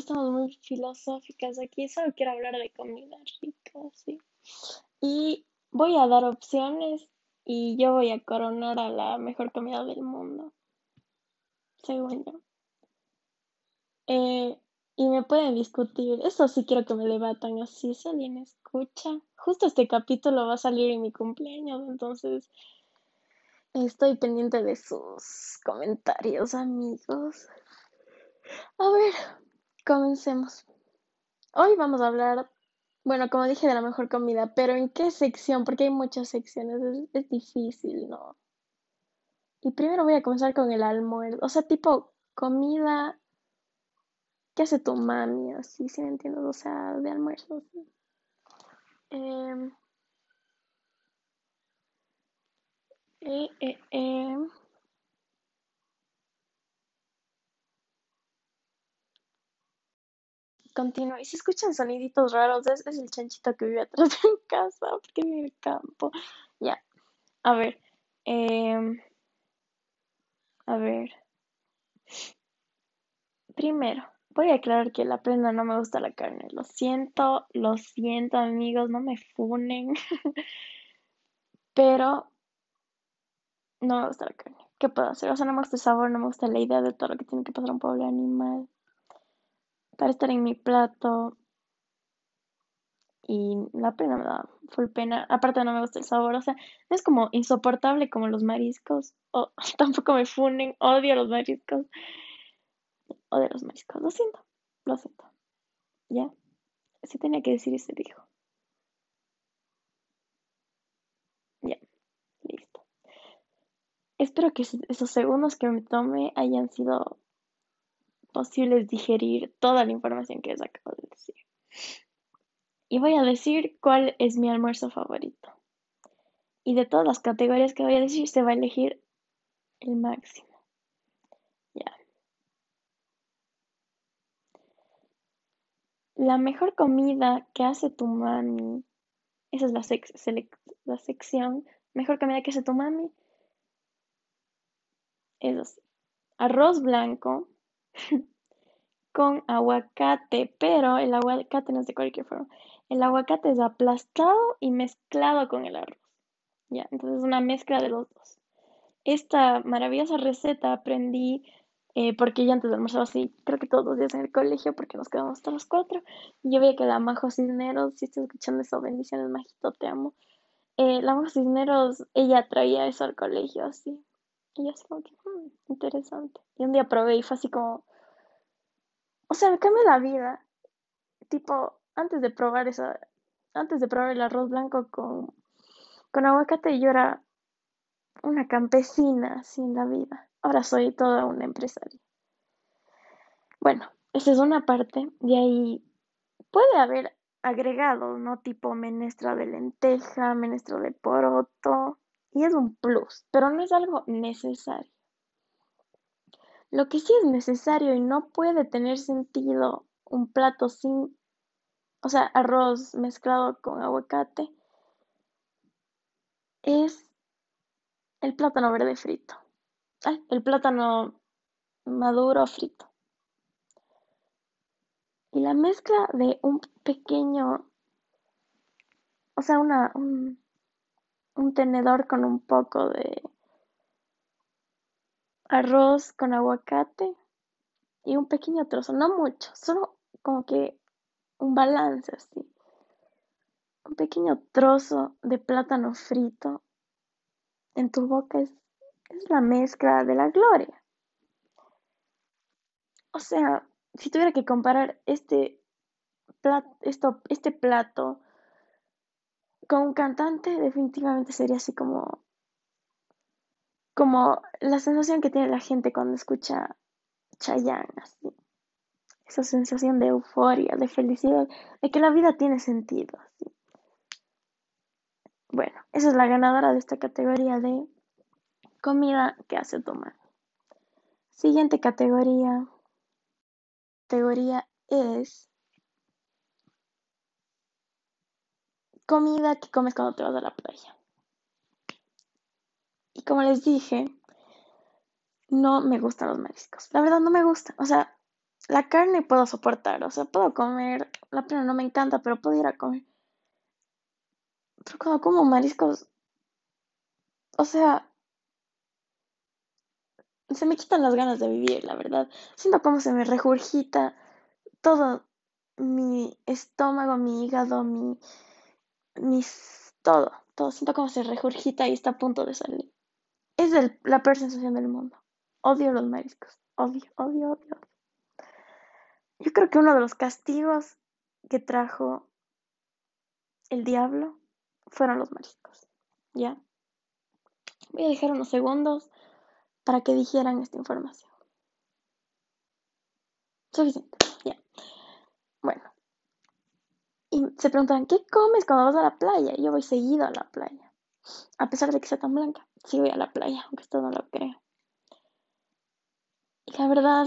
estamos muy filosóficas aquí, solo quiero hablar de comida rica, sí. Y voy a dar opciones y yo voy a coronar a la mejor comida del mundo, según yo. Eh, y me pueden discutir, eso sí quiero que me debatan así, si alguien escucha. Justo este capítulo va a salir en mi cumpleaños, entonces estoy pendiente de sus comentarios, amigos. A ver, comencemos. Hoy vamos a hablar, bueno, como dije, de la mejor comida, pero ¿en qué sección? Porque hay muchas secciones, es, difícil, ¿no? Y primero voy a comenzar con el almuerzo, o sea, tipo comida ¿Qué hace tu mami? Así, si me entiendes, o sea, de almuerzo. eh, eh, eh. Continúo. Y si escuchan soniditos raros, es, es el chanchito que vive atrás de mi casa, porque en el campo. Ya. A ver. em, a ver. Primero, voy a aclarar que la prenda no me gusta la carne. Lo siento, lo siento, amigos, no me funen. Pero no me gusta la carne. ¿Qué puedo hacer? O sea, no me gusta el sabor, no me gusta la idea de todo lo que tiene que pasar un pobre animal para estar en mi plato. Y la pena me da full pena. Aparte no me gusta el sabor, o sea, es como insoportable como los mariscos. O tampoco me funen, odio los mariscos. Odio los mariscos, lo siento, lo siento. ¿Ya? Si tenía que decir y se dijo. Ya, listo. Espero que es- esos segundos que me tome hayan sido posibles digerir toda la información que les acabo de decir. Y voy a decir cuál es mi almuerzo favorito. Y de todas las categorías que voy a decir, se va a elegir el máximo. Ya. La mejor comida que hace tu mami. Esa es la, sec- la sección. Mejor comida que hace tu mami. Es así. Arroz blanco con aguacate, pero el aguacate no es de cualquier forma. El aguacate es aplastado y mezclado con el arroz. Ya, entonces es una mezcla de los dos. Esta maravillosa receta aprendí eh, porque yo antes almorzaba así, creo que todos los días en el colegio, porque nos quedamos hasta las 4. Y yo veía que la Majo Cisneros, si estás escuchando eso, bendiciones, Majito, te amo. Eh, la Majo Cisneros, ella traía eso al colegio así. Y yo así como que, "Hmm, interesante. Y un día probé y fue así como, o sea, me cambió la vida. Tipo, antes de probar esa, antes de probar el arroz blanco con, con aguacate, yo era una campesina en la vida. Ahora soy toda una empresaria. Bueno, esa es una parte. De ahí puede haber agregados, ¿no? Tipo menestra de lenteja, menestra de poroto. Y es un plus, pero no es algo necesario. Lo que sí es necesario y no puede tener sentido un plato sin, o sea, arroz mezclado con aguacate, es el plátano verde frito. El plátano maduro frito. Y la mezcla de un pequeño, o sea, una, un, un tenedor con un poco de arroz con aguacate y un pequeño trozo, no mucho, solo como que un balance así. Un pequeño trozo de plátano frito en tu boca es, la mezcla de la gloria. O sea, si tuviera que comparar este, plat- esto, este plato con un cantante, definitivamente sería así como, como la sensación que tiene la gente cuando escucha Chayanne, así. Esa sensación de euforia, de felicidad, de que la vida tiene sentido, así. Bueno, esa es la ganadora de esta categoría de comida que hace tu mami. Siguiente categoría. Categoría es comida que comes cuando te vas a la playa. Y como les dije, no me gustan los mariscos. La verdad no me gustan. O sea, la carne puedo soportar, o sea, puedo comer, la plena no me encanta, pero puedo ir a comer. Pero cuando como mariscos, o sea, se me quitan las ganas de vivir, la verdad. Siento como se me regurgita todo mi estómago, mi hígado, mi, mis, todo, todo. Siento como se regurgita y está a punto de salir. Es la peor sensación del mundo. Odio los mariscos. Odio, odio, odio. Yo creo que uno de los castigos que trajo el diablo fueron los mariscos. ¿Ya? Voy a dejar unos segundos para que dijeran esta información. Suficiente, ya. Bueno. Se preguntan, ¿qué comes cuando vas a la playa? Yo voy seguido a la playa. A pesar de que sea tan blanca, sí voy a la playa, aunque esto no lo creo. Y la verdad,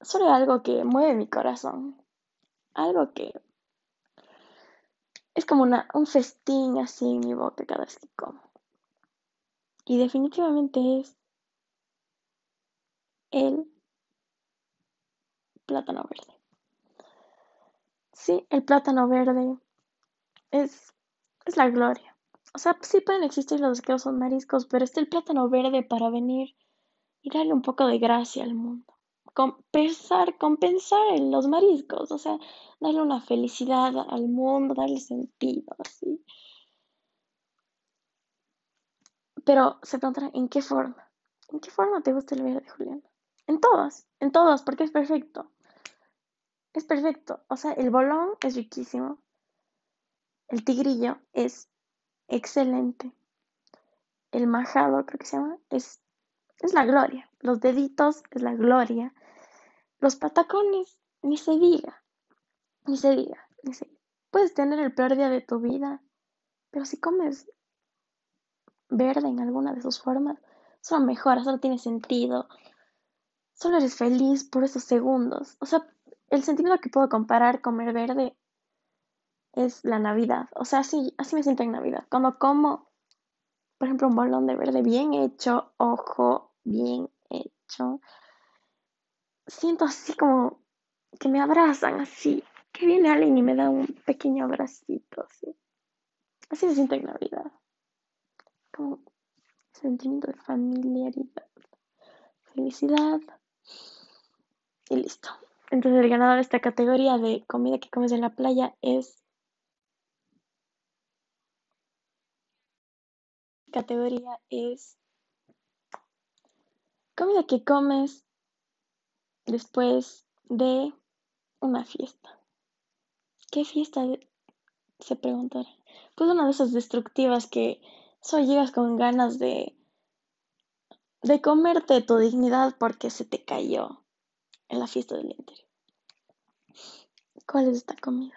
solo algo que mueve mi corazón. Algo que es como un festín así en mi boca cada vez que como. Y definitivamente es el plátano verde. Sí, el plátano verde es, es la gloria. O sea, sí pueden existir los que son mariscos, pero está el plátano verde para venir y darle un poco de gracia al mundo. Compensar, compensar en los mariscos, o sea, darle una felicidad al mundo, darle sentido, así. Pero se preguntarán, ¿en qué forma? ¿En qué forma te gusta el verde, Julián? En todas, en todas, porque es perfecto. Es perfecto. O sea, el bolón es riquísimo. El tigrillo es excelente. El majado, creo que se llama, es, es la gloria. Los deditos es la gloria. Los patacones, ni se diga. Ni se diga, ni se. Puedes tener el peor día de tu vida, pero si comes verde en alguna de sus formas, solo mejora, solo tiene sentido. Solo eres feliz por esos segundos. O sea, el sentido que puedo comparar comer verde es la Navidad. O sea, así, así me siento en Navidad. Cuando como, por ejemplo, un bolón de verde bien hecho, ojo, bien hecho, siento así como que me abrazan, así, que viene alguien y me da un pequeño abracito, así. Así me siento en Navidad. Como sentimiento de familiaridad, felicidad y listo. Entonces el ganador de esta categoría de comida que comes en la playa es categoría es comida que comes después de una fiesta. ¿Qué fiesta? Se preguntará. Pues una de esas destructivas que solo llegas con ganas de de comerte tu dignidad porque se te cayó en la fiesta del interior. ¿Cuál es esta comida?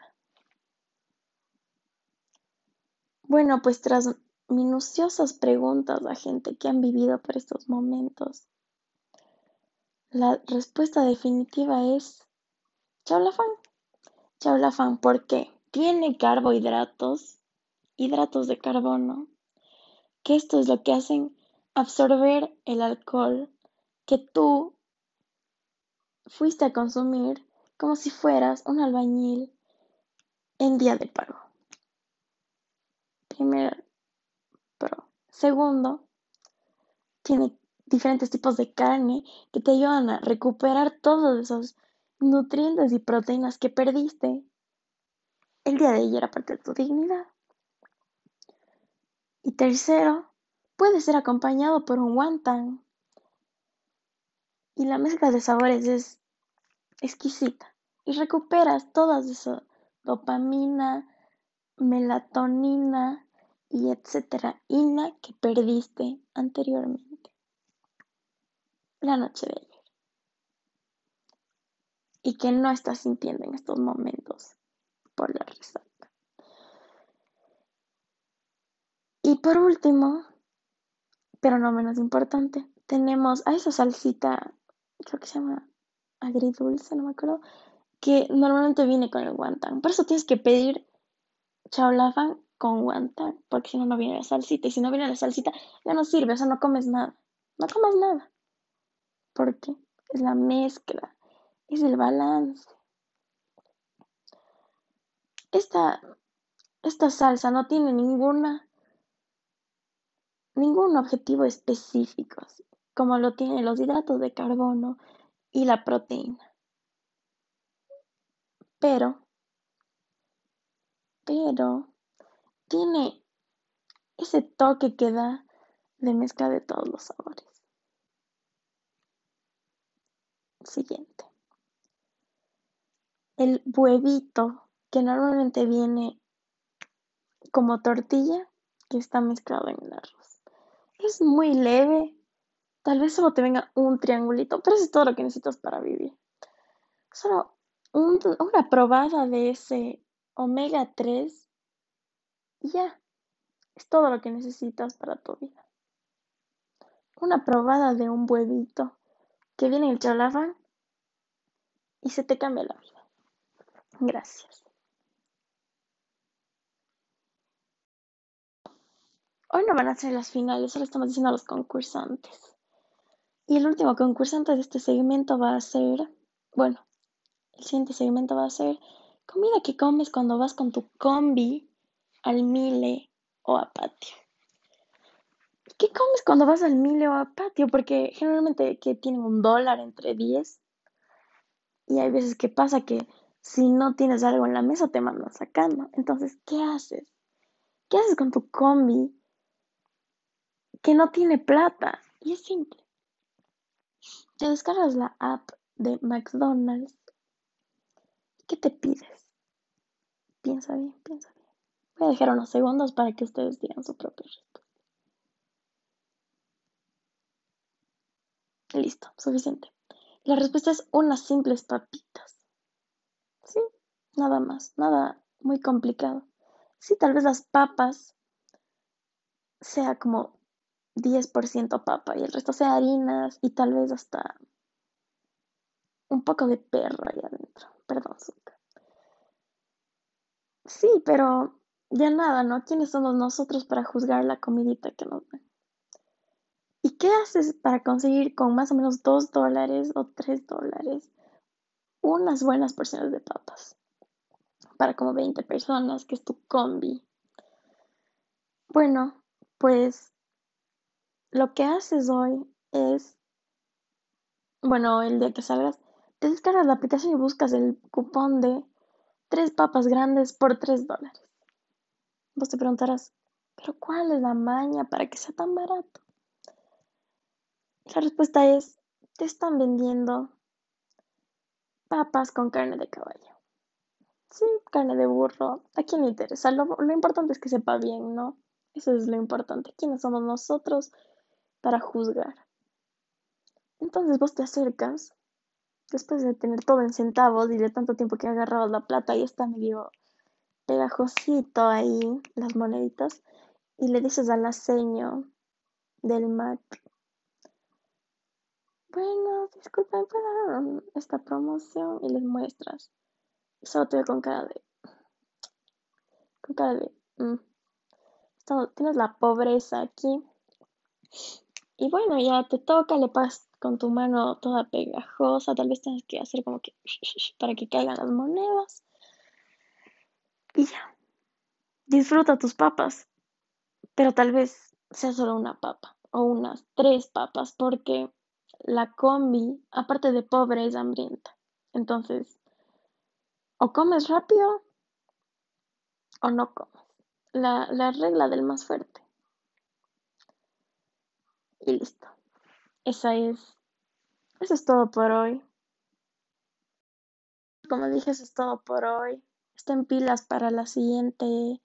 Bueno, pues tras minuciosas preguntas a gente que han vivido por estos momentos, la respuesta definitiva es chaulafán. Chaulafán, ¿por qué? Tiene carbohidratos, hidratos de carbono, que esto es lo que hacen absorber el alcohol que tú fuiste a consumir como si fueras un albañil en día de pago. Primer pro. Segundo, tiene diferentes tipos de carne que te ayudan a recuperar todos esos nutrientes y proteínas que perdiste el día de ayer aparte de tu dignidad. Y tercero, puede ser acompañado por un wonton y la mezcla de sabores es exquisita. Y recuperas todas esa dopamina, melatonina y etcétera, ina que perdiste anteriormente. La noche de ayer. Y que no estás sintiendo en estos momentos por la resaca. Y por último, pero no menos importante, tenemos a esa salsita, creo que se llama agridulce, no me acuerdo, que normalmente viene con el guantán. Por eso tienes que pedir chaolafan con guantán, porque si no, no viene la salsita. Y si no viene la salsita, ya no sirve, o sea, no comes nada. No comas nada. Porque es la mezcla es el balance. Esta, esta salsa no tiene ninguna, ningún objetivo específico, como lo tienen los hidratos de carbono y la proteína. Pero, pero, tiene ese toque que da de mezcla de todos los sabores. Siguiente. El huevito que normalmente viene como tortilla que está mezclado en el arroz. Es muy leve. Tal vez solo te venga un triangulito, pero eso es todo lo que necesitas para vivir. Solo una probada de ese omega 3 y ya. Es todo lo que necesitas para tu vida. Una probada de un huevito que viene en el chalafán y se te cambia la vida. Gracias. Hoy no van a ser las finales, solo estamos diciendo a los concursantes. Y el último concursante de este segmento va a ser, bueno, el siguiente segmento va a ser comida que comes cuando vas con tu combi al Mile o a Patio. ¿Qué comes cuando vas al Mile o a Patio? Porque generalmente que tienen un dólar entre 10 y hay veces que pasa que si no tienes algo en la mesa te mandan sacando. Entonces, ¿qué haces? ¿Qué haces con tu combi que no tiene plata? Y es simple. Te descargas la app de McDonald's. ¿Qué te pides? Piensa bien, piensa bien. Voy a dejar unos segundos para que ustedes digan su propio respuesta. Listo, suficiente. La respuesta es unas simples papitas. Sí, nada más, nada muy complicado. Sí, tal vez las papas sea como 10% papa y el resto sea harinas y tal vez hasta un poco de perro ahí adentro. Perdón. Sí, pero ya nada, ¿no? ¿Quiénes somos nosotros para juzgar la comidita que nos dan? ¿Y qué haces para conseguir con más o menos 2 dólares o 3 dólares unas buenas porciones de papas? Para como 20 personas, que es tu combi. Bueno, pues lo que haces hoy es, bueno, el día que salgas, te descargas la aplicación y buscas el cupón de tres papas grandes por 3 dólares. Vos te preguntarás, ¿pero cuál es la maña para que sea tan barato? La respuesta es, te están vendiendo papas con carne de caballo. Sí, carne de burro. ¿A quién le interesa? Lo, lo importante es que sepa bien, ¿no? Eso es lo importante. ¿Quiénes somos nosotros para juzgar? Entonces vos te acercas, después de tener todo en centavos y de tanto tiempo que agarrado la plata y está medio pegajosito ahí las moneditas y le dices al aceño del Mac, bueno, disculpen, ¿puedo esta promoción? Y les muestras. Y solo te veo con cara de... Con cara de... Mm, tienes la pobreza aquí. Y bueno, ya te toca, le pasas con tu mano toda pegajosa. Tal vez tienes que hacer como que... para que caigan las monedas. Y ya. Disfruta tus papas. Pero tal vez sea solo una papa. O unas tres papas. Porque la combi, aparte de pobre, es hambrienta. Entonces, o comes rápido o no comes. La, la regla del más fuerte. Y listo. Esa es. Eso es todo por hoy. Como dije, eso es todo por hoy. Estén pilas para la siguiente.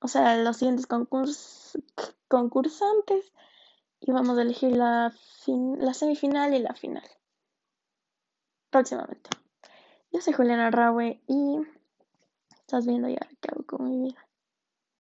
O sea, los siguientes concursantes y vamos a elegir la, la semifinal y la final próximamente. Yo soy Juliana Raue y estás viendo ya qué hago con mi vida.